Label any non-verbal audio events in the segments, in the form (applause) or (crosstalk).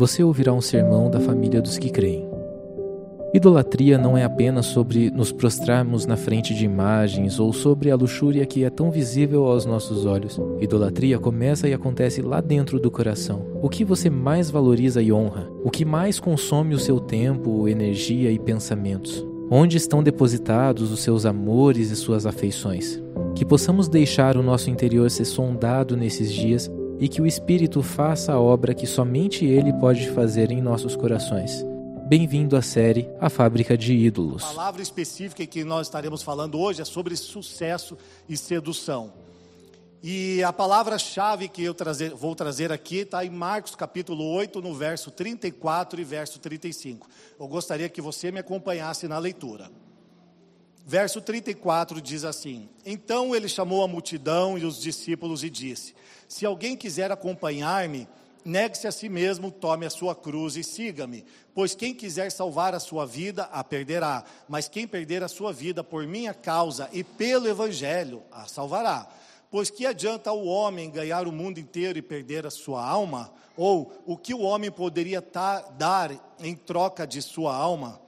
você ouvirá um sermão da família dos que creem. Idolatria não é apenas sobre nos prostrarmos na frente de imagens ou sobre a luxúria que é tão visível aos nossos olhos. Idolatria começa e acontece lá dentro do coração. O que você mais valoriza e honra? O que mais consome o seu tempo, energia e pensamentos? Onde estão depositados os seus amores e suas afeições? Que possamos deixar o nosso interior ser sondado nesses dias e que o Espírito faça a obra que somente Ele pode fazer em nossos corações. Bem-vindo à série A Fábrica de Ídolos. A palavra específica que nós estaremos falando hoje é sobre sucesso e sedução. E a palavra-chave que eu trazer, vou trazer aqui está em Marcos capítulo 8, no verso 34 e verso 35. Eu gostaria que você me acompanhasse na leitura. Verso 34 diz assim: Então ele chamou a multidão e os discípulos e disse: Se alguém quiser acompanhar-me, negue-se a si mesmo, tome a sua cruz e siga-me. Pois quem quiser salvar a sua vida, a perderá. Mas quem perder a sua vida por minha causa e pelo evangelho, a salvará. Pois que adianta o homem ganhar o mundo inteiro e perder a sua alma? Ou o que o homem poderia dar em troca de sua alma?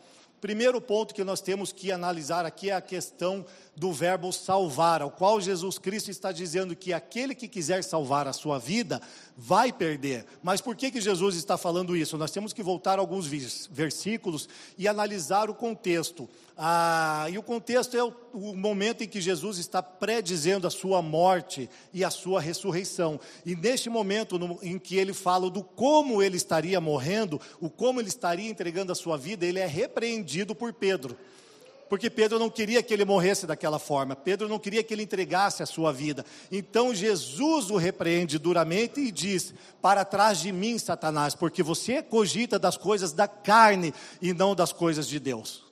Primeiro ponto que nós temos que analisar aqui é a questão do verbo salvar, ao qual Jesus Cristo está dizendo que aquele que quiser salvar a sua vida vai perder. Mas por que, que Jesus está falando isso? Nós temos que voltar a alguns versículos e analisar o contexto. Ah, e o contexto é o, o momento em que Jesus está predizendo a sua morte e a sua ressurreição. E neste momento no, em que ele fala do como ele estaria morrendo, o como ele estaria entregando a sua vida, ele é repreendido por Pedro porque Pedro não queria que ele morresse daquela forma, Pedro não queria que ele entregasse a sua vida. Então Jesus o repreende duramente e diz: Para trás de mim, Satanás, porque você cogita das coisas da carne e não das coisas de Deus.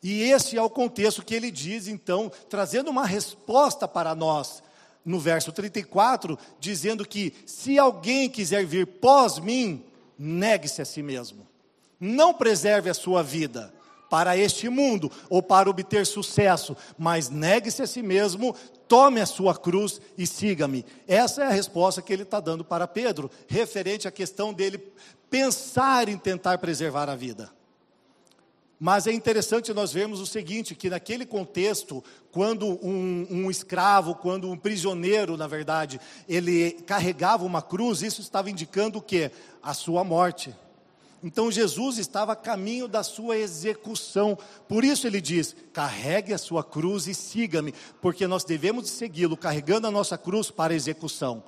E esse é o contexto que ele diz, então, trazendo uma resposta para nós, no verso 34, dizendo que se alguém quiser vir pós mim, negue-se a si mesmo, não preserve a sua vida para este mundo ou para obter sucesso, mas negue-se a si mesmo, tome a sua cruz e siga-me. Essa é a resposta que ele está dando para Pedro, referente à questão dele pensar em tentar preservar a vida. Mas é interessante nós vermos o seguinte: que naquele contexto, quando um, um, escravo, quando um prisioneiro, na verdade, ele carregava uma cruz, isso estava indicando o que? A sua morte. Então Jesus estava a caminho da sua execução. Por isso ele diz: carregue a sua cruz e siga-me, porque nós devemos segui-lo carregando a nossa cruz para a execução.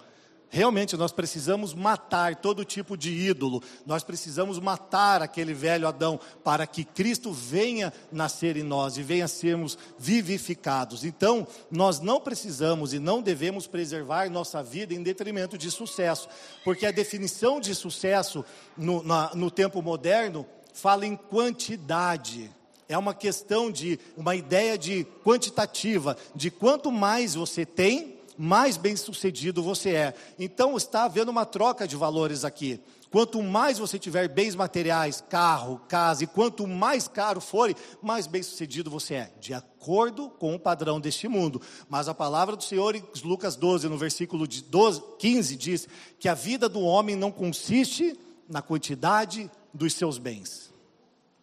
Realmente nós precisamos matar todo tipo de ídolo, nós precisamos matar aquele velho Adão para que Cristo venha nascer em nós e venha sermos vivificados. Então, nós não precisamos e não devemos preservar nossa vida em detrimento de sucesso, porque a definição de sucesso no, na, no tempo moderno fala em quantidade. É uma questão de, uma ideia de quantitativa, de quanto mais você tem, mais bem sucedido você é. Então está havendo uma troca de valores aqui. Quanto mais você tiver bens materiais, carro, casa, e quanto mais caro for, mais bem sucedido você é, de acordo com o padrão deste mundo. Mas a palavra do Senhor, em Lucas 12, no versículo 12, 15, diz que a vida do homem não consiste na quantidade dos seus bens.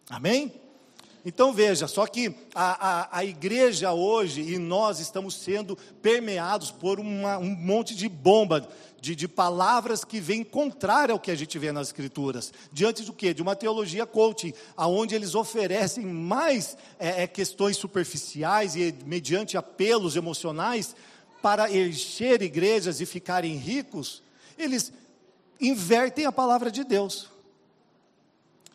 Amém? Então veja, só que a, a, a, igreja hoje e nós estamos sendo permeados por uma, um monte de bomba, de, de palavras que vêm contrária ao que a gente vê nas escrituras. Diante do que? De uma teologia coaching, aonde eles oferecem mais é, é, questões superficiais e mediante apelos emocionais para encher igrejas e ficarem ricos, eles invertem a palavra de Deus.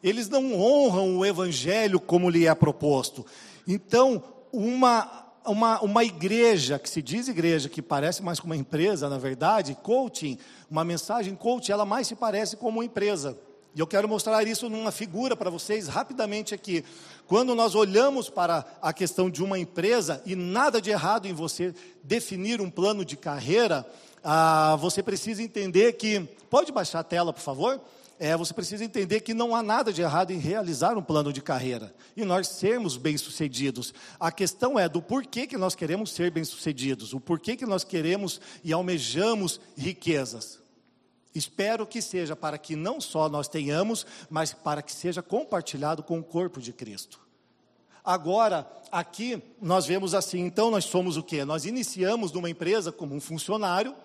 Eles não honram o evangelho como lhe é proposto. Então, uma, uma, uma igreja, que se diz igreja, que parece mais com uma empresa, na verdade, coaching, uma mensagem coaching, ela mais se parece com uma empresa. E eu quero mostrar isso numa figura para vocês rapidamente aqui. Quando nós olhamos para a questão de uma empresa, e nada de errado em você definir um plano de carreira, ah, você precisa entender que. Pode baixar a tela, por favor? É, você precisa entender que não há nada de errado em realizar um plano de carreira e nós sermos bem-sucedidos. A questão é do porquê que nós queremos ser bem-sucedidos, o porquê que nós queremos e almejamos riquezas. Espero que seja para que não só nós tenhamos, mas para que seja compartilhado com o corpo de Cristo. Agora, aqui nós vemos assim, então nós somos o quê? Nós iniciamos numa empresa como um funcionário,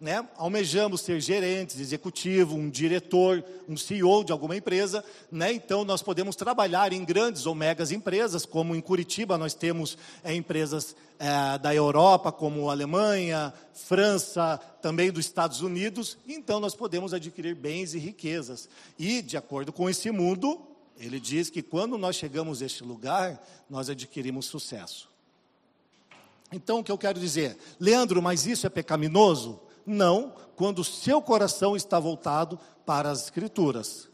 né? almejamos ser gerentes, executivo, um diretor, um CEO de alguma empresa, né? então nós podemos trabalhar em grandes ou megas empresas, como em Curitiba nós temos é, empresas é, da Europa, como Alemanha, França, também dos Estados Unidos, então nós podemos adquirir bens e riquezas. E, de acordo com esse mundo, ele diz que quando nós chegamos a este lugar, nós adquirimos sucesso. Então, o que eu quero dizer? Leandro, mas isso é pecaminoso? Não, quando o seu coração está voltado para as Escrituras.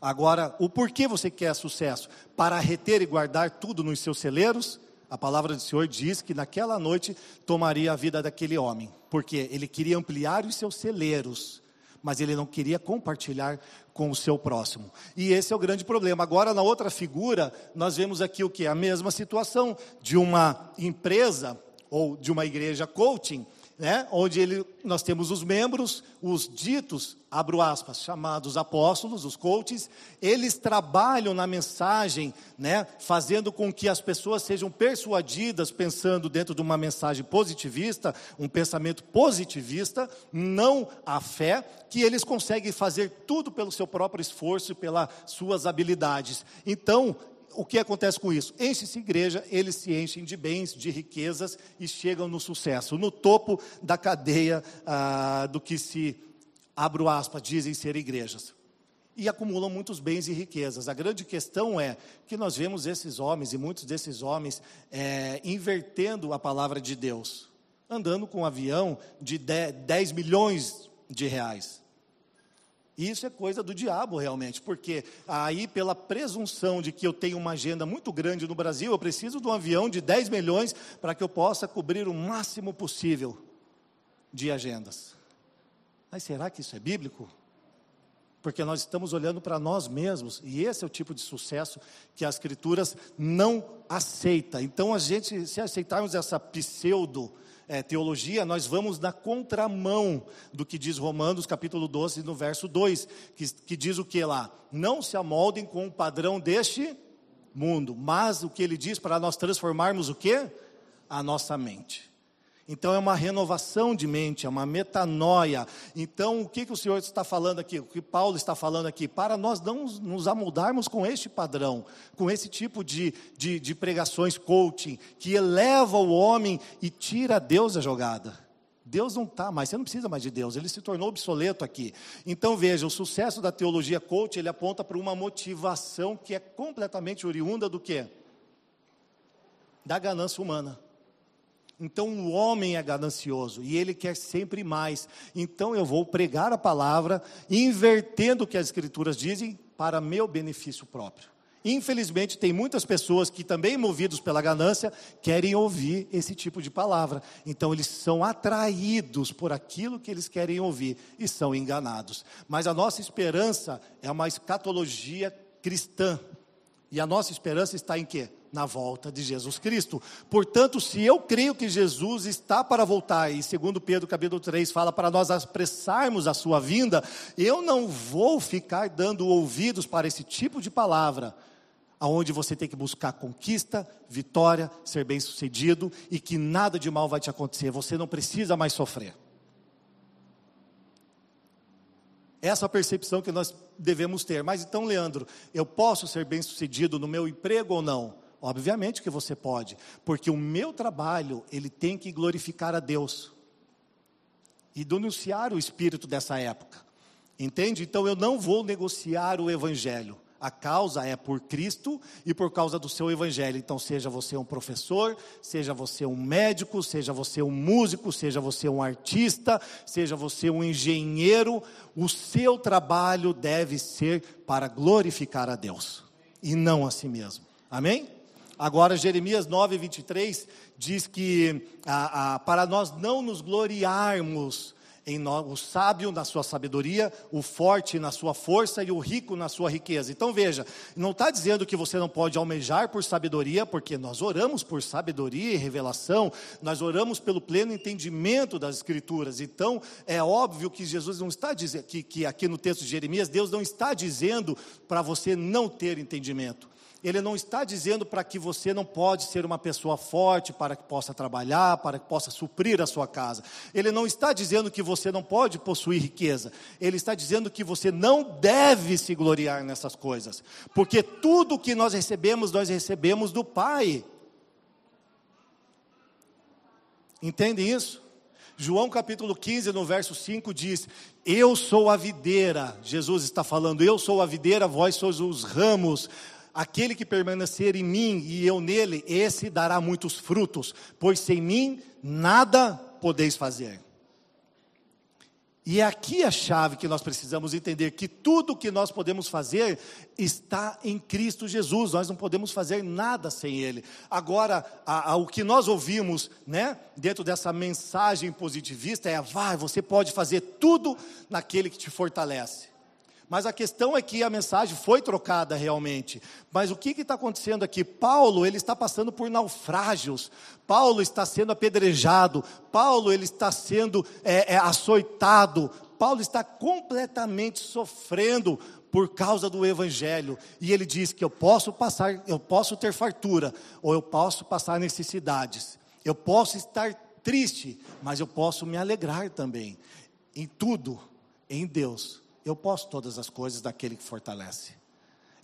Agora, o porquê você quer sucesso? Para reter e guardar tudo nos seus celeiros? A palavra do Senhor diz que naquela noite tomaria a vida daquele homem, porque ele queria ampliar os seus celeiros, mas ele não queria compartilhar com o seu próximo. E esse é o grande problema. Agora, na outra figura, nós vemos aqui o que? A mesma situação de uma empresa ou de uma igreja coaching né, onde ele, nós temos os membros, os ditos, abro aspas, chamados apóstolos, os coaches, eles trabalham na mensagem, né, fazendo com que as pessoas sejam persuadidas, pensando dentro de uma mensagem positivista, um pensamento positivista, não a fé, que eles conseguem fazer tudo pelo seu próprio esforço e pelas suas habilidades. Então, o que acontece com isso? Enche-se igreja, eles se enchem de bens, de riquezas e chegam no sucesso, no topo da cadeia ah, do que se, abro aspas, dizem ser igrejas. E acumulam muitos bens e riquezas. A grande questão é que nós vemos esses homens, e muitos desses homens, é, invertendo a palavra de Deus, andando com um avião de 10 milhões de reais. Isso é coisa do diabo realmente, porque aí pela presunção de que eu tenho uma agenda muito grande no Brasil, eu preciso de um avião de 10 milhões para que eu possa cobrir o máximo possível de agendas. Mas será que isso é bíblico? Porque nós estamos olhando para nós mesmos, e esse é o tipo de sucesso que as escrituras não aceita. Então a gente, se aceitarmos essa pseudo é, teologia, nós vamos na contramão do que diz Romanos capítulo 12, no verso 2, que, que diz o que lá? Não se amoldem com o padrão deste mundo, mas o que ele diz para nós transformarmos o que? A nossa mente. Então é uma renovação de mente, é uma metanoia. Então o que, que o Senhor está falando aqui, o que Paulo está falando aqui? Para nós não nos amoldarmos com este padrão, com esse tipo de, de, de pregações coaching, que eleva o homem e tira Deus da jogada. Deus não está mais, você não precisa mais de Deus, ele se tornou obsoleto aqui. Então veja, o sucesso da teologia coach, ele aponta para uma motivação que é completamente oriunda do quê? Da ganância humana. Então o homem é ganancioso e ele quer sempre mais. Então eu vou pregar a palavra, invertendo o que as escrituras dizem para meu benefício próprio. Infelizmente, tem muitas pessoas que também, movidos pela ganância, querem ouvir esse tipo de palavra. Então, eles são atraídos por aquilo que eles querem ouvir e são enganados. Mas a nossa esperança é uma escatologia cristã. E a nossa esperança está em quê? Na volta de Jesus Cristo. Portanto, se eu creio que Jesus está para voltar, e segundo Pedro capítulo 3 fala para nós apressarmos a sua vinda, eu não vou ficar dando ouvidos para esse tipo de palavra, aonde você tem que buscar conquista, vitória, ser bem-sucedido e que nada de mal vai te acontecer, você não precisa mais sofrer. Essa é percepção que nós devemos ter. Mas então, Leandro, eu posso ser bem-sucedido no meu emprego ou não? Obviamente que você pode, porque o meu trabalho, ele tem que glorificar a Deus e denunciar o espírito dessa época. Entende? Então eu não vou negociar o evangelho. A causa é por Cristo e por causa do seu evangelho. Então, seja você um professor, seja você um médico, seja você um músico, seja você um artista, seja você um engenheiro, o seu trabalho deve ser para glorificar a Deus e não a si mesmo. Amém? Agora, Jeremias 9, 23 diz que para nós não nos gloriarmos em nós, o sábio na sua sabedoria, o forte na sua força e o rico na sua riqueza. Então veja, não está dizendo que você não pode almejar por sabedoria, porque nós oramos por sabedoria e revelação, nós oramos pelo pleno entendimento das Escrituras. Então é óbvio que Jesus não está dizendo, que, que aqui no texto de Jeremias, Deus não está dizendo para você não ter entendimento ele não está dizendo para que você não pode ser uma pessoa forte para que possa trabalhar, para que possa suprir a sua casa. Ele não está dizendo que você não pode possuir riqueza. Ele está dizendo que você não deve se gloriar nessas coisas, porque tudo que nós recebemos, nós recebemos do Pai. Entende isso? João capítulo 15, no verso 5 diz: Eu sou a videira. Jesus está falando: Eu sou a videira, vós sois os ramos. Aquele que permanecer em mim e eu nele, esse dará muitos frutos, pois sem mim nada podeis fazer. E é aqui a chave que nós precisamos entender: que tudo que nós podemos fazer está em Cristo Jesus, nós não podemos fazer nada sem Ele. Agora, a, a, o que nós ouvimos, né, dentro dessa mensagem positivista é: vai, você pode fazer tudo naquele que te fortalece. Mas a questão é que a mensagem foi trocada realmente. Mas o que está acontecendo aqui? Paulo ele está passando por naufrágios. Paulo está sendo apedrejado. Paulo ele está sendo é, é, açoitado. Paulo está completamente sofrendo por causa do evangelho. E ele diz que eu posso passar, eu posso ter fartura ou eu posso passar necessidades. Eu posso estar triste, mas eu posso me alegrar também. Em tudo, em Deus eu posso todas as coisas daquele que fortalece.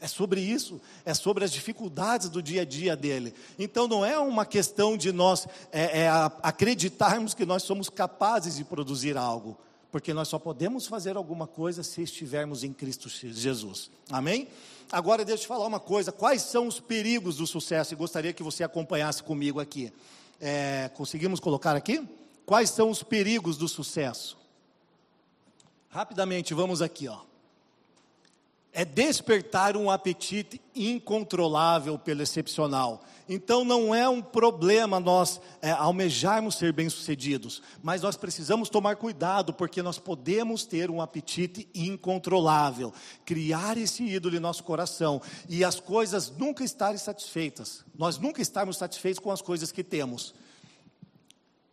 É sobre isso, é sobre as dificuldades do dia a dia dele. Então não é uma questão de nós é, é, acreditarmos que nós somos capazes de produzir algo, porque nós só podemos fazer alguma coisa se estivermos em Cristo Jesus. Amém? Agora deixa eu te falar uma coisa: quais são os perigos do sucesso? E gostaria que você acompanhasse comigo aqui. É, conseguimos colocar aqui? Quais são os perigos do sucesso? Rapidamente, vamos aqui, ó. É despertar um apetite incontrolável pelo excepcional. Então não é um problema nós é, almejarmos ser bem-sucedidos, mas nós precisamos tomar cuidado, porque nós podemos ter um apetite incontrolável, criar esse ídolo em nosso coração e as coisas nunca estarem satisfeitas, nós nunca estarmos satisfeitos com as coisas que temos.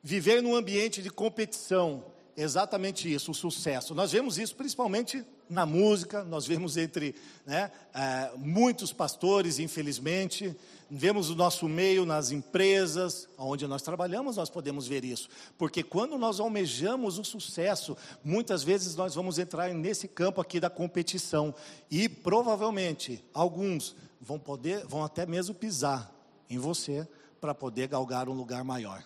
Viver num ambiente de competição, exatamente isso, o sucesso. Nós vemos isso principalmente na música, nós vemos entre né, é, muitos pastores, infelizmente, vemos o nosso meio nas empresas, onde nós trabalhamos, nós podemos ver isso. Porque quando nós almejamos o sucesso, muitas vezes nós vamos entrar nesse campo aqui da competição. E provavelmente alguns vão poder, vão até mesmo pisar em você para poder galgar um lugar maior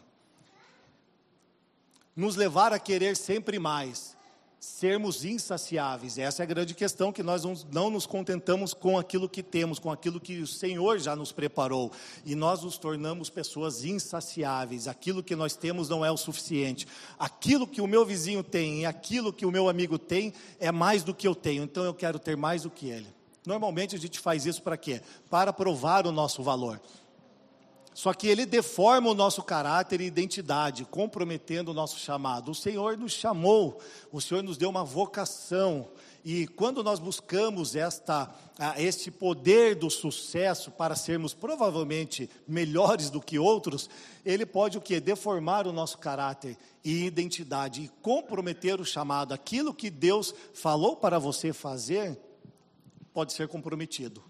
nos levar a querer sempre mais, sermos insaciáveis. Essa é a grande questão, que nós não nos contentamos com aquilo que temos, com aquilo que o Senhor já nos preparou, e nós nos tornamos pessoas insaciáveis. Aquilo que nós temos não é o suficiente. Aquilo que o meu vizinho tem e aquilo que o meu amigo tem é mais do que eu tenho, então eu quero ter mais do que ele. Normalmente a gente faz isso para quê? Para provar o nosso valor. Só que ele deforma o nosso caráter e identidade, comprometendo o nosso chamado. O Senhor nos chamou, o Senhor nos deu uma vocação. E quando nós buscamos esta, este poder do sucesso para sermos provavelmente melhores do que outros, ele pode o que? Deformar o nosso caráter e identidade e comprometer o chamado. Aquilo que Deus falou para você fazer pode ser comprometido.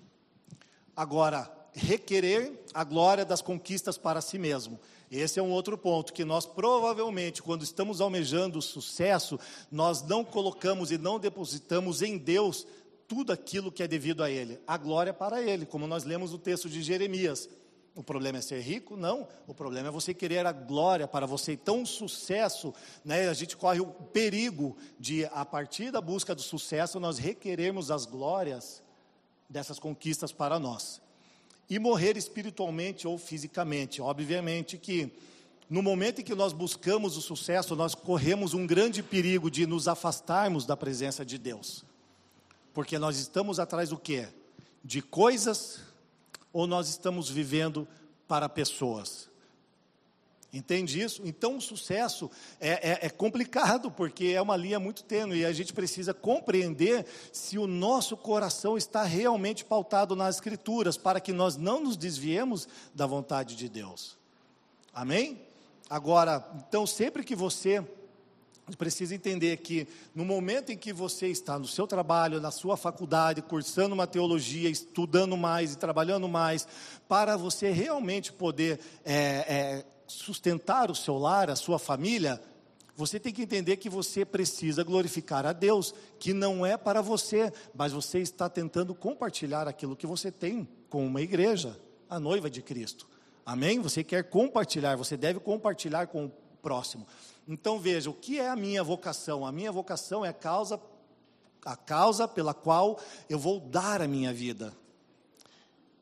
Agora, requerer a glória das conquistas para si mesmo. Esse é um outro ponto que nós provavelmente, quando estamos almejando o sucesso, nós não colocamos e não depositamos em Deus tudo aquilo que é devido a Ele. A glória para Ele, como nós lemos no texto de Jeremias. O problema é ser rico? Não. O problema é você querer a glória para você. Então, o sucesso, né, a gente corre o perigo de, a partir da busca do sucesso, nós requerermos as glórias dessas conquistas para nós e morrer espiritualmente ou fisicamente. Obviamente que no momento em que nós buscamos o sucesso, nós corremos um grande perigo de nos afastarmos da presença de Deus. Porque nós estamos atrás do quê? De coisas ou nós estamos vivendo para pessoas? Entende isso? Então, o sucesso é, é, é, complicado, porque é uma linha muito tênue e a gente precisa compreender se o nosso coração está realmente pautado nas Escrituras, para que nós não nos desviemos da vontade de Deus. Amém? Agora, então, sempre que você precisa entender que no momento em que você está no seu trabalho, na sua faculdade, cursando uma teologia, estudando mais e trabalhando mais, para você realmente poder é, é, sustentar o seu lar, a sua família, você tem que entender que você precisa glorificar a Deus, que não é para você, mas você está tentando compartilhar aquilo que você tem com uma igreja, a noiva de Cristo. Amém? Você quer compartilhar, você deve compartilhar com o próximo. Então veja, o que é a minha vocação? A minha vocação é a causa a causa pela qual eu vou dar a minha vida.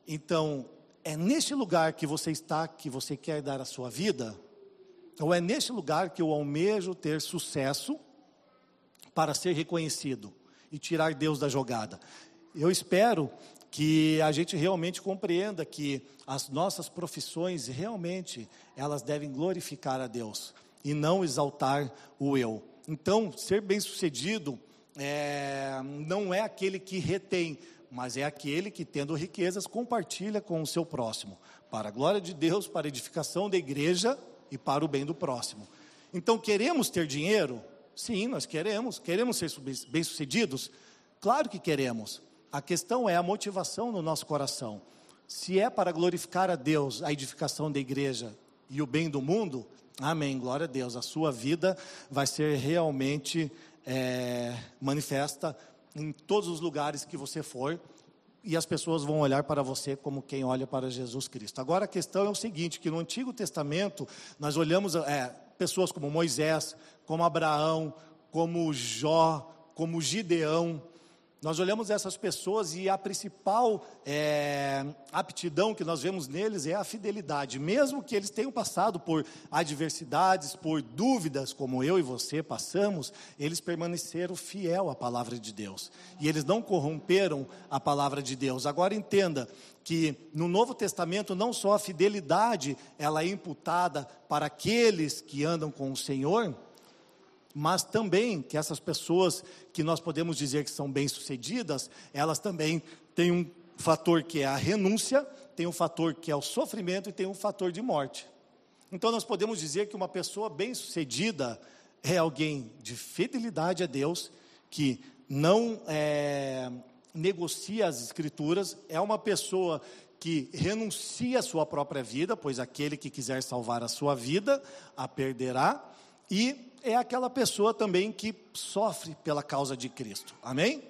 Então, é neste lugar que você está que você quer dar a sua vida? Ou é neste lugar que eu almejo ter sucesso para ser reconhecido e tirar Deus da jogada? Eu espero que a gente realmente compreenda que as nossas profissões realmente elas devem glorificar a Deus e não exaltar o eu. Então, ser bem-sucedido é, não é aquele que retém, mas é aquele que, tendo riquezas, compartilha com o seu próximo, para a glória de Deus, para a edificação da igreja e para o bem do próximo. Então, queremos ter dinheiro? Sim, nós queremos. Queremos ser bem-sucedidos? Claro que queremos. A questão é a motivação no nosso coração. Se é para glorificar a Deus, a edificação da igreja e o bem do mundo, amém, glória a Deus. A sua vida vai ser realmente é, manifesta em todos os lugares que você for, e as pessoas vão olhar para você como quem olha para Jesus Cristo. Agora a questão é o seguinte, que no Antigo Testamento nós olhamos é, pessoas como Moisés, como Abraão, como Jó, como Gideão, nós olhamos essas pessoas e a principal é, aptidão que nós vemos neles é a fidelidade. Mesmo que eles tenham passado por adversidades, por dúvidas, como eu e você passamos, eles permaneceram fiel à palavra de Deus. E eles não corromperam a palavra de Deus. Agora entenda que no Novo Testamento não só a fidelidade ela é imputada para aqueles que andam com o Senhor, mas também que essas pessoas que nós podemos dizer que são bem-sucedidas, elas também têm um fator que é a renúncia, tem um fator que é o sofrimento e tem um fator de morte. Então nós podemos dizer que uma pessoa bem-sucedida é alguém de fidelidade a Deus, que não é, negocia as escrituras, é uma pessoa que renuncia à sua própria vida, pois aquele que quiser salvar a sua vida a perderá, e é aquela pessoa também que sofre pela causa de Cristo. Amém?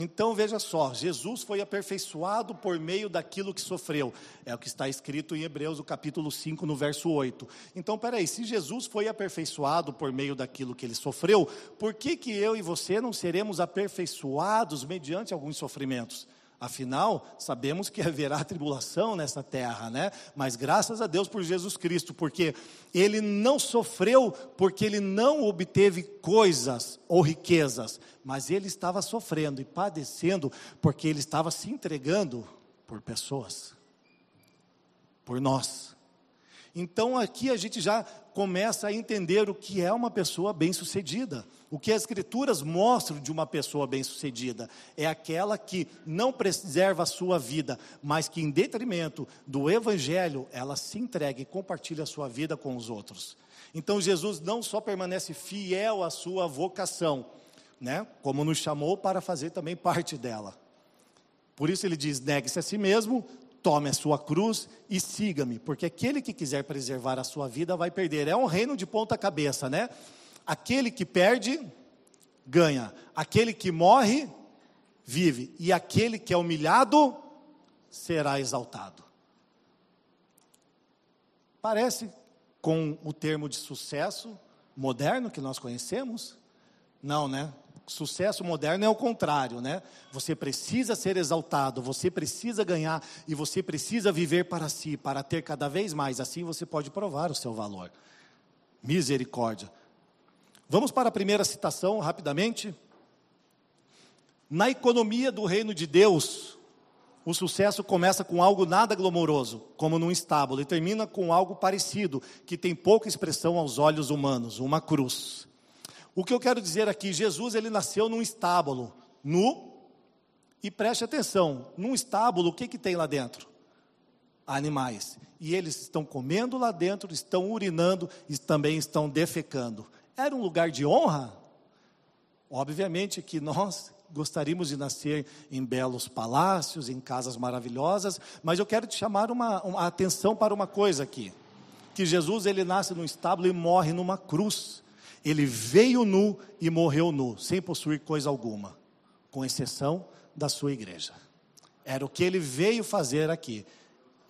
Então veja só, Jesus foi aperfeiçoado por meio daquilo que sofreu. É o que está escrito em Hebreus, o capítulo 5, no verso 8. Então, peraí, se Jesus foi aperfeiçoado por meio daquilo que ele sofreu, por que, que eu e você não seremos aperfeiçoados mediante alguns sofrimentos? Afinal, sabemos que haverá (laughs) tribulação nessa terra, né? Mas graças a Deus por Jesus Cristo, porque ele não sofreu porque ele não obteve coisas ou riquezas, mas ele estava sofrendo e padecendo porque ele estava se entregando por pessoas, por nós. Então aqui a gente já começa a entender o que é uma pessoa bem-sucedida. O que as escrituras mostram de uma pessoa bem-sucedida é aquela que não preserva a sua vida, mas que em detrimento do evangelho, ela se entrega e compartilha a sua vida com os outros. Então Jesus não só permanece fiel à sua vocação, né, como nos chamou para fazer também parte dela. Por isso ele diz: negue-se a si mesmo, tome a sua cruz e siga-me, porque aquele que quiser preservar a sua vida vai perder. É um reino de ponta cabeça, né? Aquele que perde, ganha. Aquele que morre, vive. E aquele que é humilhado, será exaltado. Parece com o termo de sucesso moderno que nós conhecemos? Não, né? Sucesso moderno é o contrário, né? Você precisa ser exaltado, você precisa ganhar e você precisa viver para si, para ter cada vez mais. Assim você pode provar o seu valor. Misericórdia. Vamos para a primeira citação, rapidamente. Na economia do reino de Deus, O sucesso começa com algo nada glamouroso, como num estábulo, e termina com algo parecido, que tem pouca expressão aos olhos humanos, uma cruz. O que eu quero dizer aqui, Jesus ele nasceu num estábulo, nu, e preste atenção, num estábulo, o que, que tem lá dentro? Animais. E eles estão comendo lá dentro, estão urinando e também estão defecando. Era um lugar de honra? Obviamente que nós gostaríamos de nascer em belos palácios, em casas maravilhosas, mas eu quero te chamar uma, uma atenção para uma coisa aqui, que Jesus ele nasce num estábulo e morre numa cruz. Ele veio nu e morreu nu, sem possuir coisa alguma, com exceção da sua igreja. Era o que ele veio fazer aqui,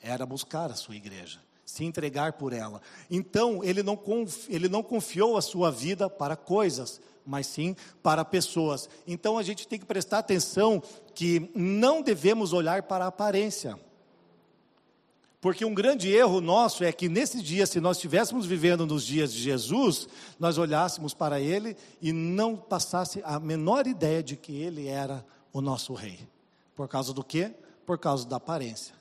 era buscar a sua igreja, se entregar por ela. Então, ele não, ele não confiou a sua vida para coisas, mas sim para pessoas. Então a gente tem que prestar atenção que não devemos olhar para a aparência. Porque um grande erro nosso é que nesses dias, se nós estivéssemos vivendo nos dias de Jesus, nós olhássemos para ele e não passasse a menor ideia de que ele era o nosso rei. Por causa do quê? Por causa da aparência.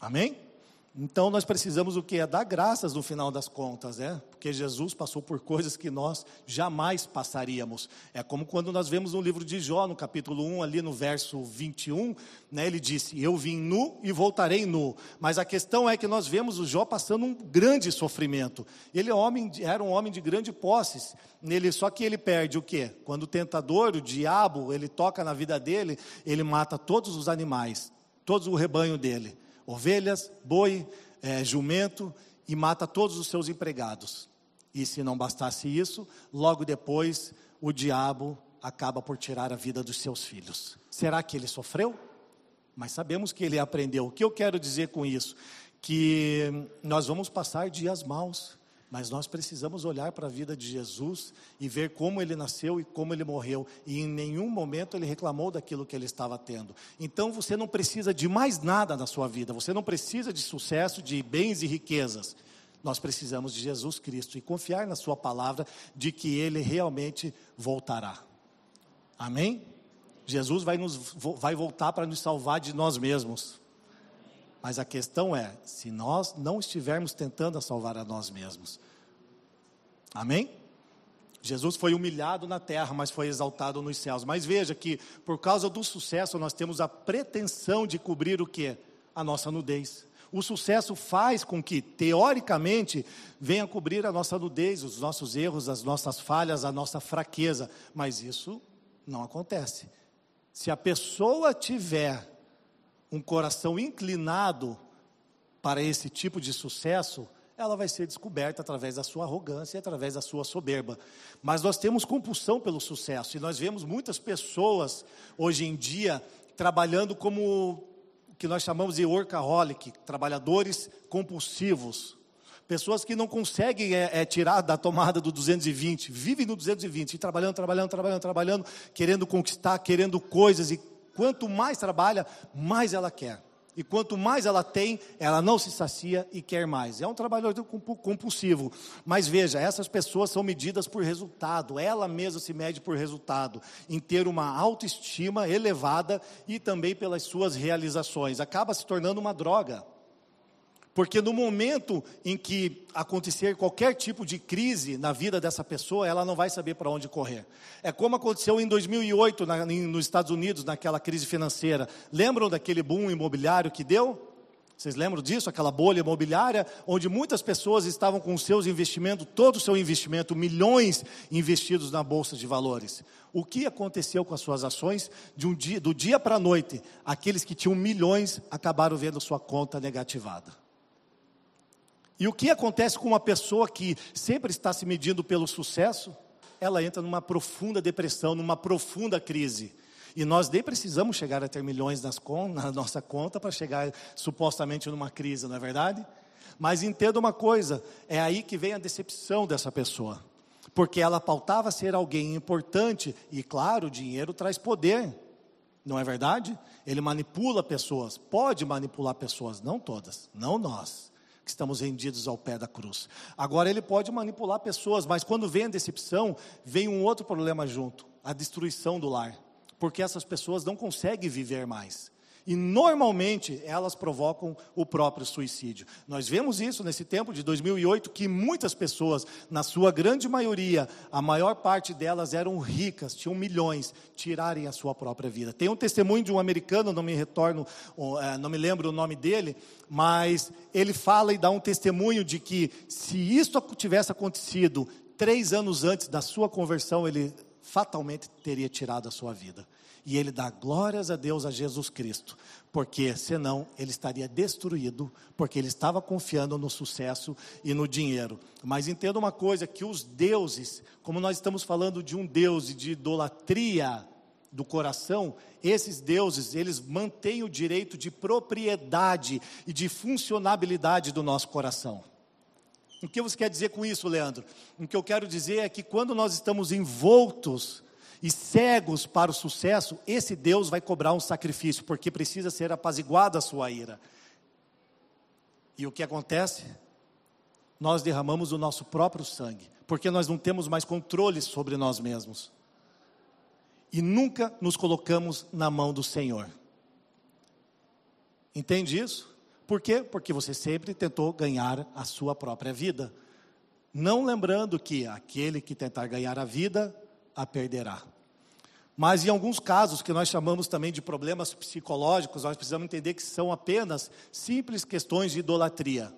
Amém? Então nós precisamos o que? É dar graças no final das contas, né? Porque Jesus passou por coisas que nós jamais passaríamos. É como quando nós vemos no livro de Jó, no capítulo 1, ali no verso 21, né? Ele disse: Eu vim nu e voltarei nu. Mas a questão é que nós vemos o Jó passando um grande sofrimento. Ele é homem, era um homem de grande posses. Nele, só que ele perde o quê? Quando o tentador, o diabo, ele toca na vida dele, ele mata todos os animais, todo o rebanho dele ovelhas, boi, é, jumento e mata todos os seus empregados. E se não bastasse isso, logo depois o diabo acaba por tirar a vida dos seus filhos. Será que ele sofreu? Mas sabemos que ele aprendeu. O que eu quero dizer com isso? Que nós vamos passar dias maus. Mas nós precisamos olhar para a vida de Jesus e ver como ele nasceu e como ele morreu. E em nenhum momento ele reclamou daquilo que ele estava tendo. Então você não precisa de mais nada na sua vida. Você não precisa de sucesso, de bens e riquezas. Nós precisamos de Jesus Cristo e confiar na Sua palavra de que Ele realmente voltará. Amém? Jesus vai, nos, vai voltar para nos salvar de nós mesmos. Mas a questão é, se nós não estivermos tentando salvar a nós mesmos. Amém? Jesus foi humilhado na terra, mas foi exaltado nos céus. Mas veja que por causa do sucesso nós temos a pretensão de cobrir o que? A nossa nudez. O sucesso faz com que, teoricamente, venha cobrir a nossa nudez, os nossos erros, as nossas falhas, a nossa fraqueza. Mas isso não acontece. Se a pessoa tiver um coração inclinado para esse tipo de sucesso, ela vai ser descoberta através da sua arrogância e através da sua soberba. Mas nós temos compulsão pelo sucesso e nós vemos muitas pessoas hoje em dia trabalhando como o que nós chamamos de workaholic, trabalhadores compulsivos. Pessoas que não conseguem é, é, tirar da tomada do 220, vivem no 220, e trabalhando, trabalhando, trabalhando, trabalhando, querendo conquistar, querendo coisas e Quanto mais trabalha, mais ela quer. E quanto mais ela tem, ela não se sacia e quer mais. É um trabalhador compulsivo. Mas veja, essas pessoas são medidas por resultado. Ela mesma se mede por resultado. Em ter uma autoestima elevada e também pelas suas realizações. Acaba se tornando uma droga. Porque no momento em que acontecer qualquer tipo de crise na vida dessa pessoa, ela não vai saber para onde correr. É como aconteceu em 2008 na, nos Estados Unidos, naquela crise financeira. Lembram daquele boom imobiliário que deu? Vocês lembram disso? Aquela bolha imobiliária, onde muitas pessoas estavam com seus investimentos, todo o seu investimento, milhões investidos na bolsa de valores. O que aconteceu com as suas ações? Um dia, do dia para a noite, aqueles que tinham milhões acabaram vendo sua conta negativada. E o que acontece com uma pessoa que sempre está se medindo pelo sucesso? Ela entra numa profunda depressão, numa profunda crise. E nós nem precisamos chegar a ter milhões na nossa conta para chegar supostamente numa crise, não é verdade? Mas entenda uma coisa: é aí que vem a decepção dessa pessoa. Porque ela pautava ser alguém importante, e claro, o dinheiro traz poder, não é verdade? Ele manipula pessoas, pode manipular pessoas, não todas, não nós estamos rendidos ao pé da cruz. Agora ele pode manipular pessoas, mas quando vem a decepção, vem um outro problema junto, a destruição do lar, porque essas pessoas não conseguem viver mais. E normalmente elas provocam o próprio suicídio. Nós vemos isso nesse tempo de 2008 que muitas pessoas, na sua grande maioria, a maior parte delas eram ricas, tinham milhões, tirarem a sua própria vida. Tem um testemunho de um americano, não me retorno, é, não me lembro o nome dele, mas ele fala e dá um testemunho de que se isso tivesse acontecido três anos antes da sua conversão, ele fatalmente teria tirado a sua vida. E ele dá glórias a Deus, a Jesus Cristo, porque senão ele estaria destruído, porque ele estava confiando no sucesso e no dinheiro. Mas entenda uma coisa: que os deuses, como nós estamos falando de um Deus e de idolatria do coração, esses deuses, eles mantêm o direito de propriedade e de funcionabilidade do nosso coração. O que você quer dizer com isso, Leandro? O que eu quero dizer é que quando nós estamos envoltos e cegos para o sucesso, esse Deus vai cobrar um sacrifício, porque precisa ser apaziguada a sua ira. E o que acontece? Nós derramamos o nosso próprio sangue, porque nós não temos mais controle sobre nós mesmos. E nunca nos colocamos na mão do Senhor. Entende isso? Por quê? Porque você sempre tentou ganhar a sua própria vida. Não lembrando que aquele que tentar ganhar a vida, a perderá. Mas em alguns casos, que nós chamamos também de problemas psicológicos, nós precisamos entender que são apenas simples questões de idolatria.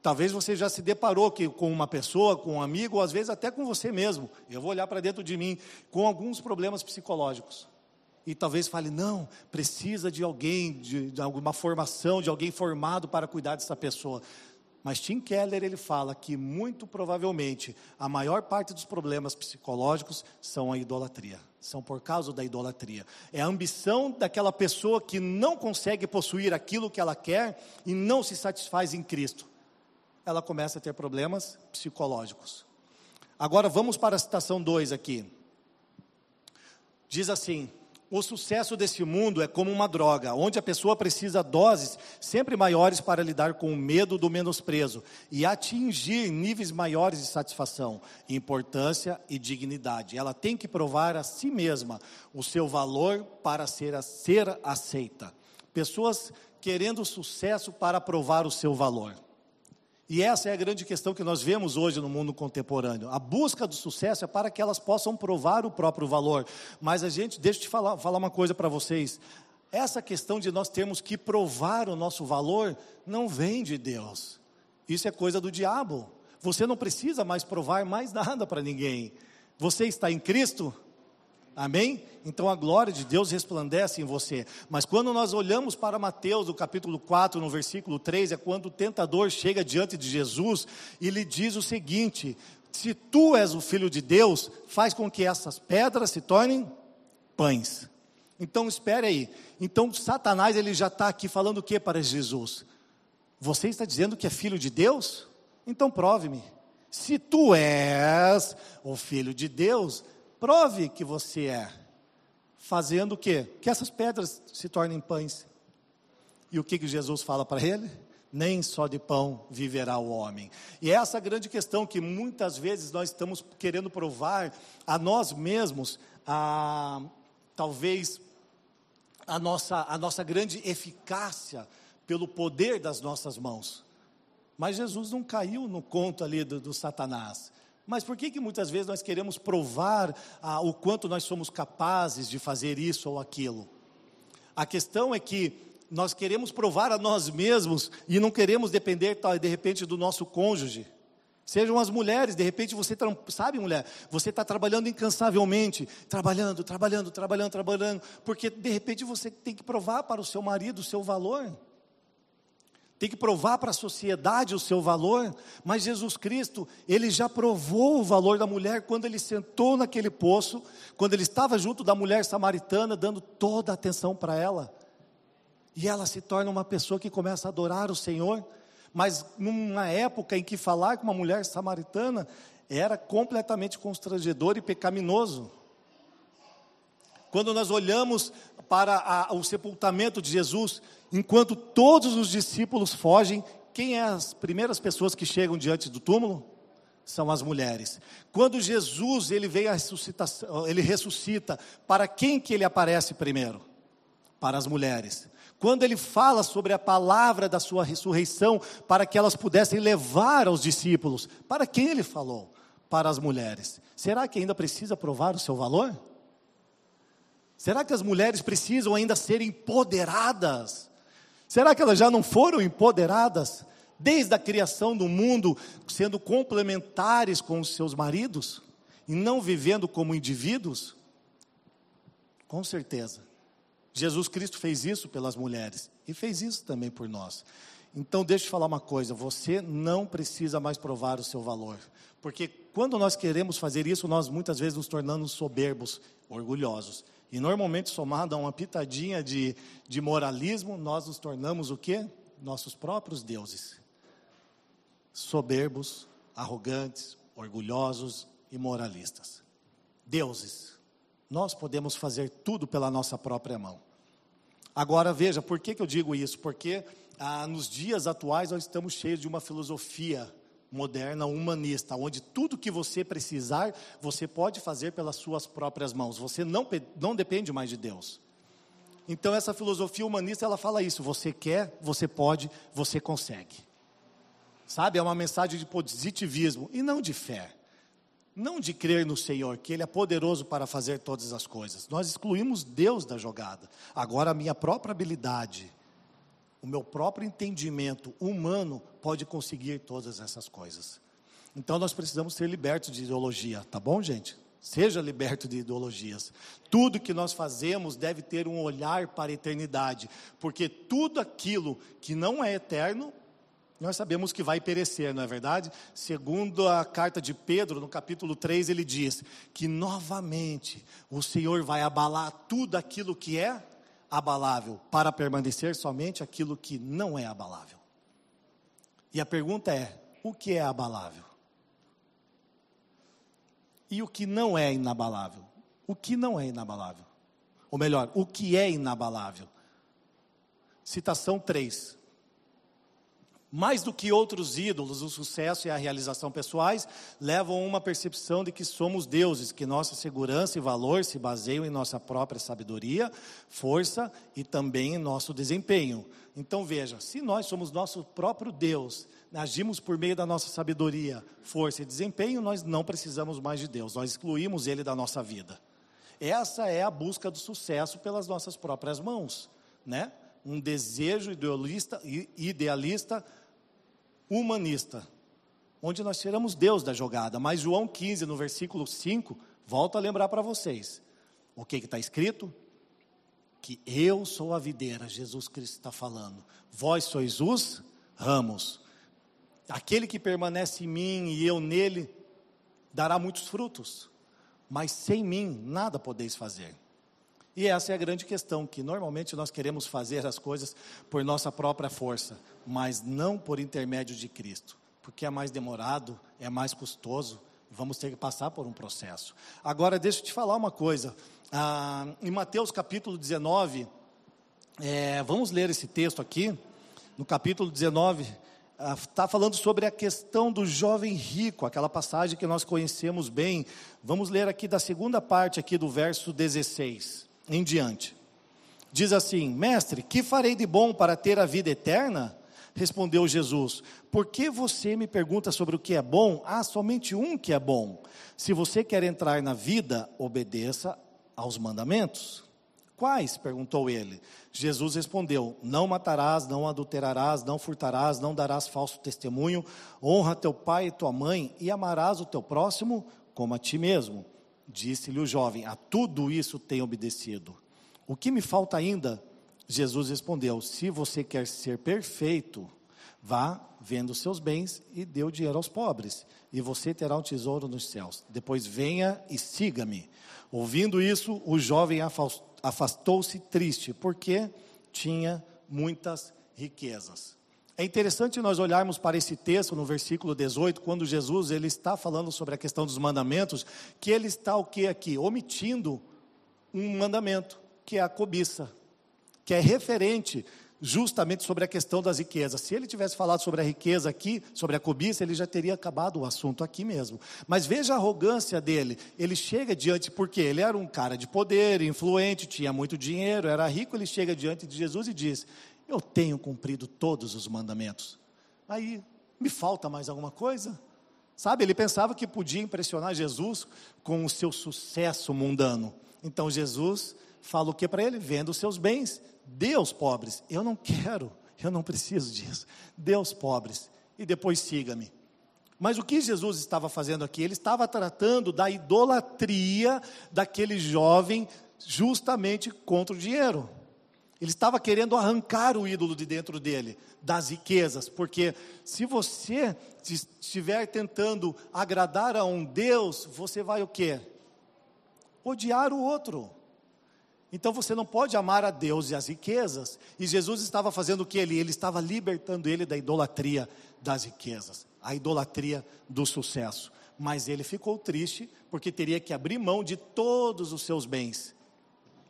Talvez você já se deparou que, com uma pessoa, com um amigo, ou às vezes até com você mesmo. Eu vou olhar para dentro de mim com alguns problemas psicológicos. E talvez fale, não, precisa de alguém, de, de alguma formação, de alguém formado para cuidar dessa pessoa. Mas Tim Keller ele fala que muito provavelmente a maior parte dos problemas psicológicos são a idolatria, são por causa da idolatria. É a ambição daquela pessoa que não consegue possuir aquilo que ela quer e não se satisfaz em Cristo. Ela começa a ter problemas psicológicos. Agora vamos para a citação 2 aqui. Diz assim: o sucesso desse mundo é como uma droga, onde a pessoa precisa doses sempre maiores para lidar com o medo do menosprezo e atingir níveis maiores de satisfação, importância e dignidade. Ela tem que provar a si mesma o seu valor para ser, ser aceita. Pessoas querendo sucesso para provar o seu valor. E essa é a grande questão que nós vemos hoje no mundo contemporâneo. A busca do sucesso é para que elas possam provar o próprio valor. Mas a gente, deixa eu te falar, falar uma coisa para vocês. Essa questão de nós termos que provar o nosso valor não vem de Deus. Isso é coisa do diabo. Você não precisa mais provar mais nada para ninguém. Você está em Cristo, Amém? Então a glória de Deus resplandece em você. Mas quando nós olhamos para Mateus, no capítulo 4, no versículo 3, é quando o tentador chega diante de Jesus e lhe diz o seguinte: Se tu és o filho de Deus, faz com que essas pedras se tornem pães. Então espere aí. Então Satanás ele já está aqui falando o que para Jesus? Você está dizendo que é filho de Deus? Então prove-me. Se tu és o filho de Deus, Prove que você é. Fazendo o quê? Que essas pedras se tornem pães. E o que, que Jesus fala para ele? Nem só de pão viverá o homem. E é essa grande questão que muitas vezes nós estamos querendo provar a nós mesmos, a, talvez a nossa, a nossa grande eficácia pelo poder das nossas mãos. Mas Jesus não caiu no conto ali do, do Satanás. Mas por que, que muitas vezes nós queremos provar ah, o quanto nós somos capazes de fazer isso ou aquilo? A questão é que nós queremos provar a nós mesmos e não queremos depender, de repente, do nosso cônjuge. Sejam as mulheres, de repente você sabe, mulher, você está trabalhando incansavelmente, trabalhando, trabalhando, trabalhando, trabalhando, porque de repente você tem que provar para o seu marido o seu valor tem que provar para a sociedade o seu valor, mas Jesus Cristo, ele já provou o valor da mulher quando ele sentou naquele poço, quando ele estava junto da mulher samaritana, dando toda a atenção para ela. E ela se torna uma pessoa que começa a adorar o Senhor, mas numa época em que falar com uma mulher samaritana era completamente constrangedor e pecaminoso. Quando nós olhamos para a, o sepultamento de Jesus, enquanto todos os discípulos fogem, quem é as primeiras pessoas que chegam diante do túmulo? São as mulheres. Quando Jesus ele veio a ressuscitação, ele ressuscita, para quem que ele aparece primeiro? Para as mulheres. Quando ele fala sobre a palavra da sua ressurreição, para que elas pudessem levar aos discípulos, para quem ele falou? Para as mulheres. Será que ainda precisa provar o seu valor? Será que as mulheres precisam ainda ser empoderadas? Será que elas já não foram empoderadas desde a criação do mundo, sendo complementares com os seus maridos e não vivendo como indivíduos? Com certeza. Jesus Cristo fez isso pelas mulheres e fez isso também por nós. Então, deixa eu te falar uma coisa: você não precisa mais provar o seu valor, porque quando nós queremos fazer isso, nós muitas vezes nos tornamos soberbos, orgulhosos. E normalmente, somado a uma pitadinha de, de moralismo, nós nos tornamos o quê? Nossos próprios deuses. Soberbos, arrogantes, orgulhosos e moralistas. Deuses. Nós podemos fazer tudo pela nossa própria mão. Agora veja, por que, que eu digo isso? Porque ah, nos dias atuais nós estamos cheios de uma filosofia moderna, humanista, onde tudo que você precisar, você pode fazer pelas suas próprias mãos. Você não, não depende mais de Deus. Então essa filosofia humanista, ela fala isso, você quer, você pode, você consegue. Sabe, é uma mensagem de positivismo e não de fé. Não de crer no Senhor, que Ele é poderoso para fazer todas as coisas. Nós excluímos Deus da jogada. Agora a minha própria habilidade, o meu próprio entendimento humano pode conseguir todas essas coisas. Então nós precisamos ser libertos de ideologia, tá bom, gente? Seja liberto de ideologias. Tudo que nós fazemos deve ter um olhar para a eternidade, porque tudo aquilo que não é eterno, nós sabemos que vai perecer, não é verdade? Segundo a carta de Pedro, no capítulo 3, ele diz que novamente o Senhor vai abalar tudo aquilo que é abalável para permanecer somente aquilo que não é abalável. E a pergunta é: o que é abalável? E o que não é inabalável? O que não é inabalável? Ou melhor, o que é inabalável? Citação 3. Mais do que outros ídolos, o sucesso e a realização pessoais levam a uma percepção de que somos deuses, que nossa segurança e valor se baseiam em nossa própria sabedoria, força e também em nosso desempenho. Então veja, se nós somos nosso próprio Deus, agimos por meio da nossa sabedoria, força e desempenho, nós não precisamos mais de Deus, nós excluímos Ele da nossa vida. Essa é a busca do sucesso pelas nossas próprias mãos, né? Um desejo idealista, idealista humanista, onde nós tiramos Deus da jogada. Mas João 15, no versículo 5, volta a lembrar para vocês. O que está escrito? Que eu sou a videira, Jesus Cristo está falando. Vós sois os ramos. Aquele que permanece em mim e eu nele, dará muitos frutos. Mas sem mim, nada podeis fazer. E essa é a grande questão, que normalmente nós queremos fazer as coisas por nossa própria força, mas não por intermédio de Cristo, porque é mais demorado, é mais custoso, vamos ter que passar por um processo. Agora, deixa eu te falar uma coisa, ah, em Mateus capítulo 19, é, vamos ler esse texto aqui, no capítulo 19, está ah, falando sobre a questão do jovem rico, aquela passagem que nós conhecemos bem. Vamos ler aqui da segunda parte aqui do verso 16 em diante. Diz assim: Mestre, que farei de bom para ter a vida eterna? Respondeu Jesus: Por que você me pergunta sobre o que é bom? Há somente um que é bom. Se você quer entrar na vida, obedeça aos mandamentos. Quais? perguntou ele. Jesus respondeu: Não matarás, não adulterarás, não furtarás, não darás falso testemunho, honra teu pai e tua mãe e amarás o teu próximo como a ti mesmo. Disse-lhe o jovem: A tudo isso tenho obedecido. O que me falta ainda? Jesus respondeu: Se você quer ser perfeito, vá, venda os seus bens e dê o dinheiro aos pobres, e você terá um tesouro nos céus. Depois venha e siga-me. Ouvindo isso, o jovem afastou-se triste, porque tinha muitas riquezas. É interessante nós olharmos para esse texto no versículo 18, quando Jesus ele está falando sobre a questão dos mandamentos, que ele está o que aqui? Omitindo um mandamento, que é a cobiça, que é referente justamente sobre a questão das riquezas. Se ele tivesse falado sobre a riqueza aqui, sobre a cobiça, ele já teria acabado o assunto aqui mesmo. Mas veja a arrogância dele. Ele chega diante, porque ele era um cara de poder, influente, tinha muito dinheiro, era rico. Ele chega diante de Jesus e diz: Eu tenho cumprido todos os mandamentos. Aí, me falta mais alguma coisa? Sabe, ele pensava que podia impressionar Jesus com o seu sucesso mundano. Então Jesus fala o que para ele? Venda os seus bens Deus pobres. Eu não quero, eu não preciso disso. Deus pobres. E depois siga-me. Mas o que Jesus estava fazendo aqui? Ele estava tratando da idolatria daquele jovem justamente contra o dinheiro. Ele estava querendo arrancar o ídolo de dentro dele, das riquezas, porque se você estiver tentando agradar a um Deus, você vai o quê? Odiar o outro. Então você não pode amar a Deus e as riquezas. E Jesus estava fazendo o que ele? Ele estava libertando ele da idolatria das riquezas, a idolatria do sucesso. Mas ele ficou triste porque teria que abrir mão de todos os seus bens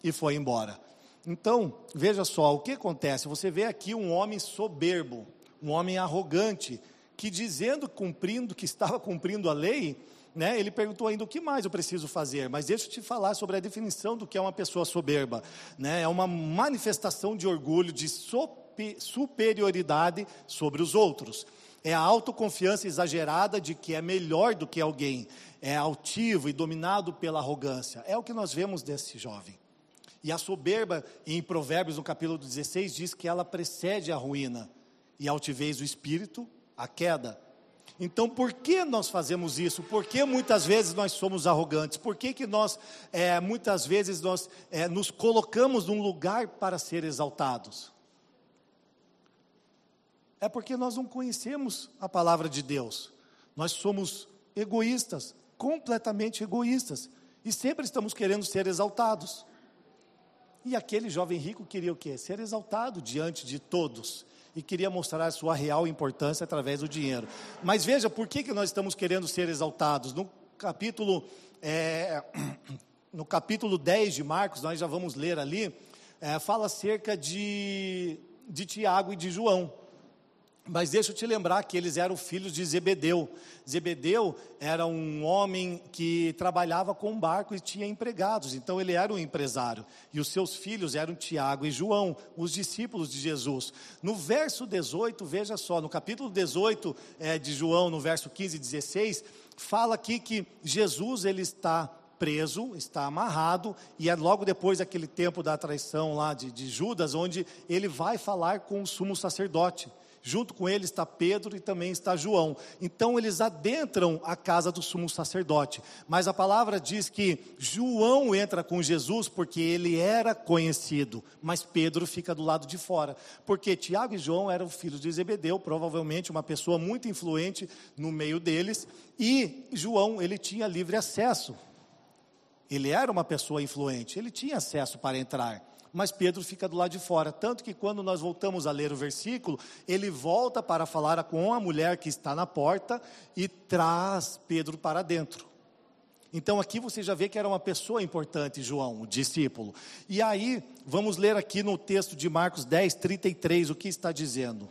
e foi embora. Então, veja só, o que acontece? Você vê aqui um homem soberbo, um homem arrogante, que dizendo, cumprindo, que estava cumprindo a lei, né, ele perguntou ainda o que mais eu preciso fazer, mas deixa eu te falar sobre a definição do que é uma pessoa soberba. Né, é uma manifestação de orgulho, de superioridade sobre os outros. É a autoconfiança exagerada de que é melhor do que alguém. É altivo e dominado pela arrogância. É o que nós vemos desse jovem. E a soberba, em Provérbios, no capítulo 16, diz que ela precede a ruína, e a altivez do espírito, a queda. Então, por que nós fazemos isso? Por que muitas vezes nós somos arrogantes? Por que, que nós, é, muitas vezes, nós é, nos colocamos num lugar para ser exaltados? É porque nós não conhecemos a palavra de Deus. Nós somos egoístas, completamente egoístas, e sempre estamos querendo ser exaltados. E aquele jovem rico queria o quê? Ser exaltado diante de todos e queria mostrar a sua real importância através do dinheiro. Mas veja, por que, que nós estamos querendo ser exaltados? No capítulo, é, (clears throat) no capítulo 10 de Marcos, nós já vamos ler ali, é, fala acerca de, de Tiago e de João. Mas deixa eu te lembrar que eles eram filhos de Zebedeu. Zebedeu era um homem que trabalhava com barco e tinha empregados, então ele era um empresário. E os seus filhos eram Tiago e João, os discípulos de Jesus. No verso 18, veja só, no capítulo 18 é, de João, no verso 15 e 16, fala aqui que Jesus ele está preso, está amarrado, e é logo depois daquele tempo da traição lá de, de Judas, onde ele vai falar com o sumo sacerdote. Junto com ele está Pedro e também está João. Então eles adentram a casa do sumo sacerdote. Mas a palavra diz que João entra com Jesus porque ele era conhecido, mas Pedro fica do lado de fora. Porque Tiago e João eram filhos de Zebedeu, provavelmente uma pessoa muito influente no meio deles, e João, ele tinha livre acesso. Ele era uma pessoa influente, ele tinha acesso para entrar mas Pedro fica do lado de fora. Tanto que quando nós voltamos a ler o versículo, ele volta para falar com a mulher que está na porta e traz Pedro para dentro. Então aqui você já vê que era uma pessoa importante, João, o discípulo. E aí, vamos ler aqui no texto de Marcos 10, 33, o que está dizendo.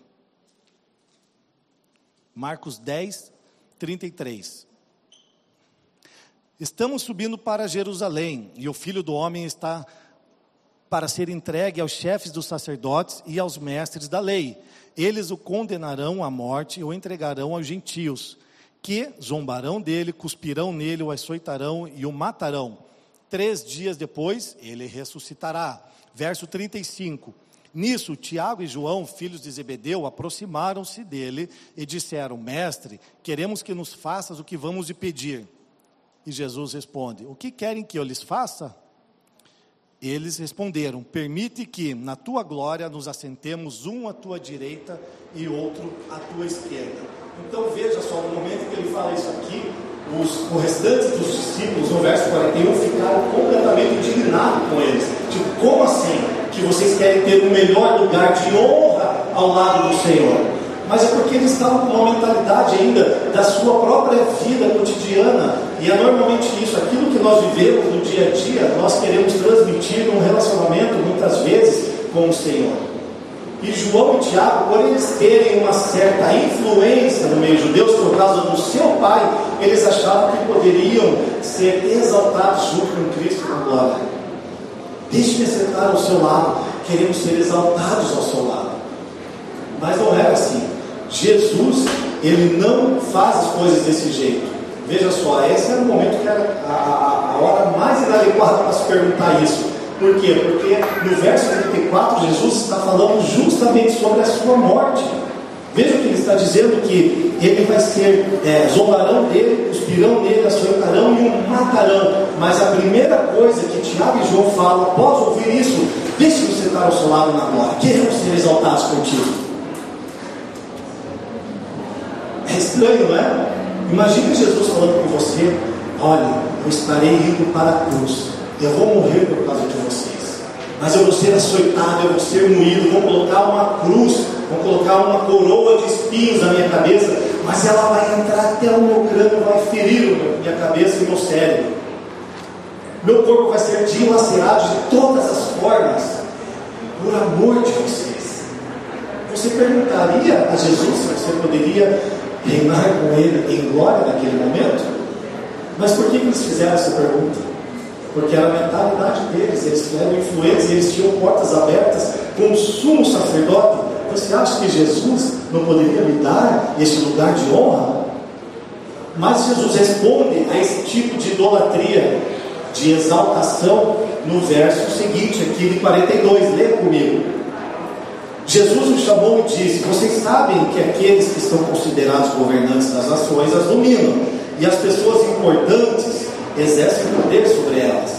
Marcos 10, 33. Estamos subindo para Jerusalém, e o filho do homem está para ser entregue aos chefes dos sacerdotes e aos mestres da lei. Eles o condenarão à morte e o entregarão aos gentios, que zombarão dele, cuspirão nele, o açoitarão e o matarão. Três dias depois, ele ressuscitará. Verso 35. Nisso, Tiago e João, filhos de Zebedeu, aproximaram-se dele e disseram: Mestre, queremos que nos faças o que vamos lhe pedir. E Jesus responde: O que querem que eu lhes faça? Eles responderam: Permite que na tua glória nos assentemos um à tua direita e outro à tua esquerda. Então veja só, no momento que ele fala isso aqui, os, o restante dos discípulos, no verso 41, ficaram completamente indignados com eles. Tipo, como assim? Que vocês querem ter o melhor lugar de honra ao lado do Senhor? mas é porque eles estavam com uma mentalidade ainda da sua própria vida cotidiana. E é normalmente isso, aquilo que nós vivemos no dia a dia, nós queremos transmitir num relacionamento, muitas vezes, com o Senhor. E João e Tiago, por eles terem uma certa influência no meio judeu, por causa do seu pai, eles achavam que poderiam ser exaltados junto com Cristo na glória. Deixe-me sentar ao seu lado, queremos ser exaltados ao seu lado. Mas não era assim. Jesus, ele não faz as coisas desse jeito. Veja só, esse era o momento que era a, a, a hora mais inadequada para se perguntar isso. Por quê? Porque no verso 34 Jesus está falando justamente sobre a sua morte. Veja que ele está dizendo que ele vai ser, é, zombarão dele, cuspirão dele, açoitarão e o matarão. Mas a primeira coisa que Tiago e João falam, após ouvir isso, deixe você estar ao seu lado na glória, queremos ser exaltados contigo. É estranho, não é? Imagine Jesus falando com você: Olha, eu estarei indo para a cruz eu vou morrer por causa de vocês. Mas eu vou ser açoitado, eu vou ser moído, vou colocar uma cruz, vou colocar uma coroa de espinhos na minha cabeça, mas ela vai entrar até o meu crânio, vai ferir minha cabeça e meu cérebro. Meu corpo vai ser dilacerado de todas as formas, por amor de vocês. Você perguntaria a Jesus se você poderia reinar com ele em glória naquele momento? Mas por que eles fizeram essa pergunta? porque era a mentalidade deles, eles eram influentes, eles tinham portas abertas com o sumo sacerdote. Você acha que Jesus não poderia lhe dar esse lugar de honra? Mas Jesus responde a esse tipo de idolatria, de exaltação, no verso seguinte, aqui de 42, leia comigo. Jesus o chamou e disse: Vocês sabem que aqueles que estão considerados governantes das nações as dominam, e as pessoas importantes exercem poder sobre elas.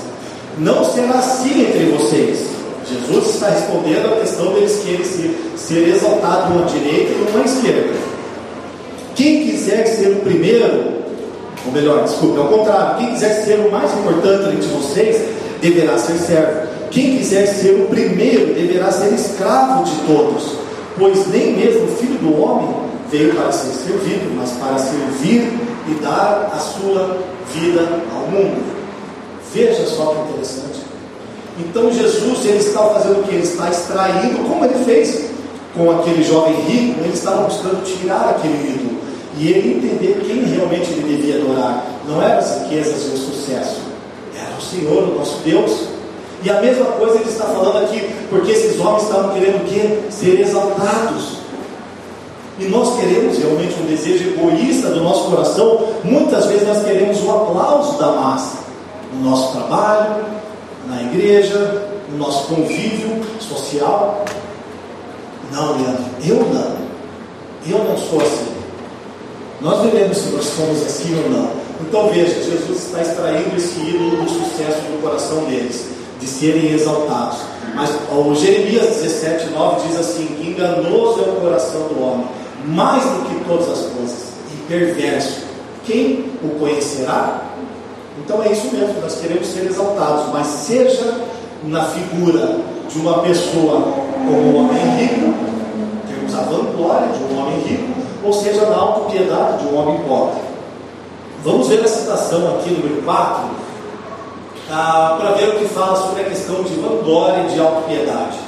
Não será assim entre vocês. Jesus está respondendo à questão deles querem ser, ser exaltado numa direita e numa esquerda. Quem quiser ser o primeiro, ou melhor, desculpe, ao contrário, quem quiser ser o mais importante entre vocês, deverá ser servo. Quem quiser ser o primeiro, deverá ser escravo de todos. Pois nem mesmo o filho do homem veio para ser servido, mas para servir e dar a sua vida ao mundo. Veja só que interessante. Então Jesus ele está fazendo o que? Ele está extraindo, como ele fez com aquele jovem rico, ele estava buscando tirar aquele ídolo e ele entender quem realmente ele devia adorar. Não eram as riquezas e o sucesso, era o Senhor, o nosso Deus. E a mesma coisa ele está falando aqui, porque esses homens estavam querendo o quê? Ser exaltados. E nós queremos realmente um desejo egoísta do nosso coração. Muitas vezes nós queremos o aplauso da massa no nosso trabalho, na igreja, no nosso convívio social. Não, Leandro, eu não. Eu não sou assim. Nós veremos se nós somos assim ou não. Então veja, Jesus está extraindo esse ídolo do sucesso do coração deles, de serem exaltados. Mas o Jeremias 17, 9 diz assim: enganoso é o coração do homem mais do que todas as coisas, e perverso. Quem o conhecerá? Então é isso mesmo, nós queremos ser exaltados, mas seja na figura de uma pessoa como um homem rico, temos a vanglória de um homem rico, ou seja, na autopiedade de um homem pobre. Vamos ver a citação aqui, número 4, ah, para ver o que fala sobre a questão de vanglória e de autopiedade.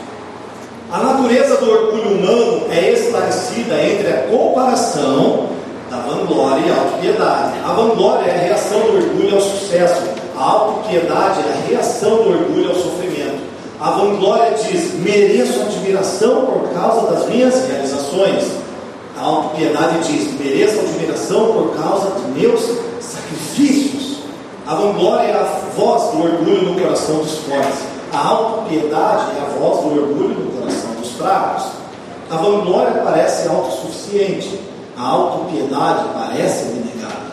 A natureza do orgulho humano é esclarecida entre a comparação da vanglória e a autopiedade. A vanglória é a reação do orgulho ao sucesso, a autopiedade é a reação do orgulho ao sofrimento. A vanglória diz: mereço admiração por causa das minhas realizações. A autopiedade diz: mereço admiração por causa de meus sacrifícios. A vanglória é a voz do orgulho no coração dos fortes. A autopiedade é a voz do orgulho no fracos. A vanglória parece autossuficiente, a autopiedade parece abnegada.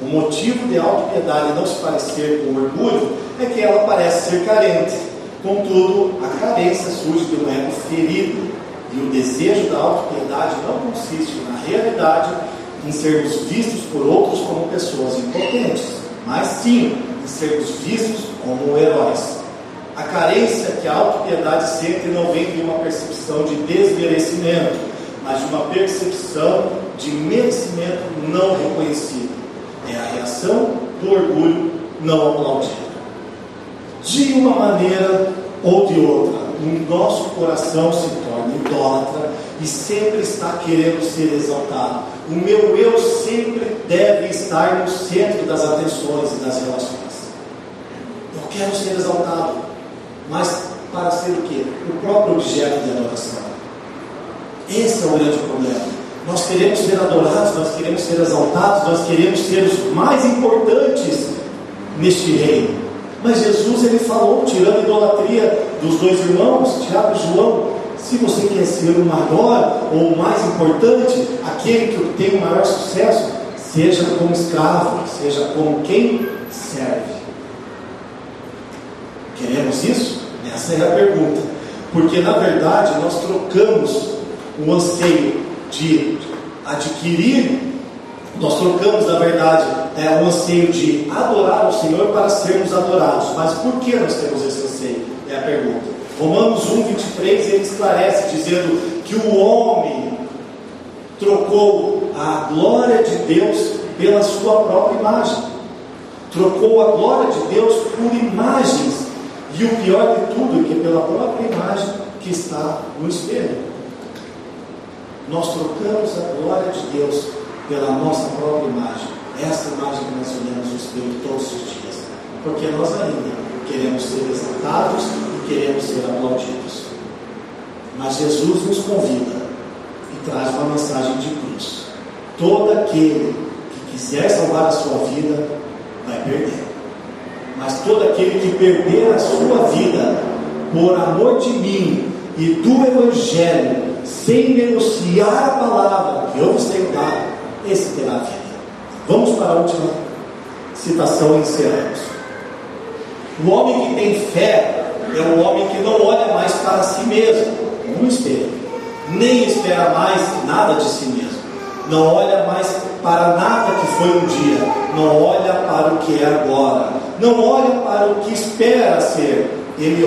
O motivo de a autopiedade não se parecer com orgulho é que ela parece ser carente. Contudo, a carência surge de um ego ferido, e o desejo da autopiedade não consiste, na realidade, em sermos vistos por outros como pessoas impotentes, mas sim em sermos vistos como heróis. A carência que a autopiedade sente não vem de uma percepção de desmerecimento, mas de uma percepção de merecimento não reconhecido. É a reação do orgulho não aplaudido. De uma maneira ou de outra, o nosso coração se torna idólatra e sempre está querendo ser exaltado. O meu eu sempre deve estar no centro das atenções e das relações. Eu quero ser exaltado, mas para ser o quê? O próprio objeto de adoração. Esse é o grande problema. Nós queremos ser adorados, nós queremos ser exaltados, nós queremos ser os mais importantes neste reino. Mas Jesus ele falou, tirando a idolatria dos dois irmãos, Tiago e João, se você quer ser o maior ou o mais importante, aquele que tem o maior sucesso, seja como escravo, seja como quem serve. Queremos isso? Essa é a pergunta. Porque na verdade nós trocamos o anseio de adquirir, nós trocamos, na verdade, é, o anseio de adorar o Senhor para sermos adorados. Mas por que nós temos esse anseio? É a pergunta. Romanos 1, 23, ele esclarece, dizendo que o homem trocou a glória de Deus pela sua própria imagem. Trocou a glória de Deus por imagens. E o pior de tudo é que pela própria imagem que está no espelho. Nós trocamos a glória de Deus pela nossa própria imagem. Essa imagem que nós olhamos no espelho todos os dias. Porque nós ainda queremos ser exaltados queremos ser aplaudidos. Mas Jesus nos convida e traz uma mensagem de cruz. Todo aquele que quiser salvar a sua vida vai perder. Mas todo aquele que perder a sua vida por amor de mim e do Evangelho sem negociar a palavra que eu vos tenho dado, esse terá vida. Vamos para a última citação e encerramos. O homem que tem fé é o homem que não olha mais para si mesmo, no espelho, nem espera mais nada de si mesmo, não olha mais para nada que foi um dia, não olha para o que é agora, não olha para o que espera ser, ele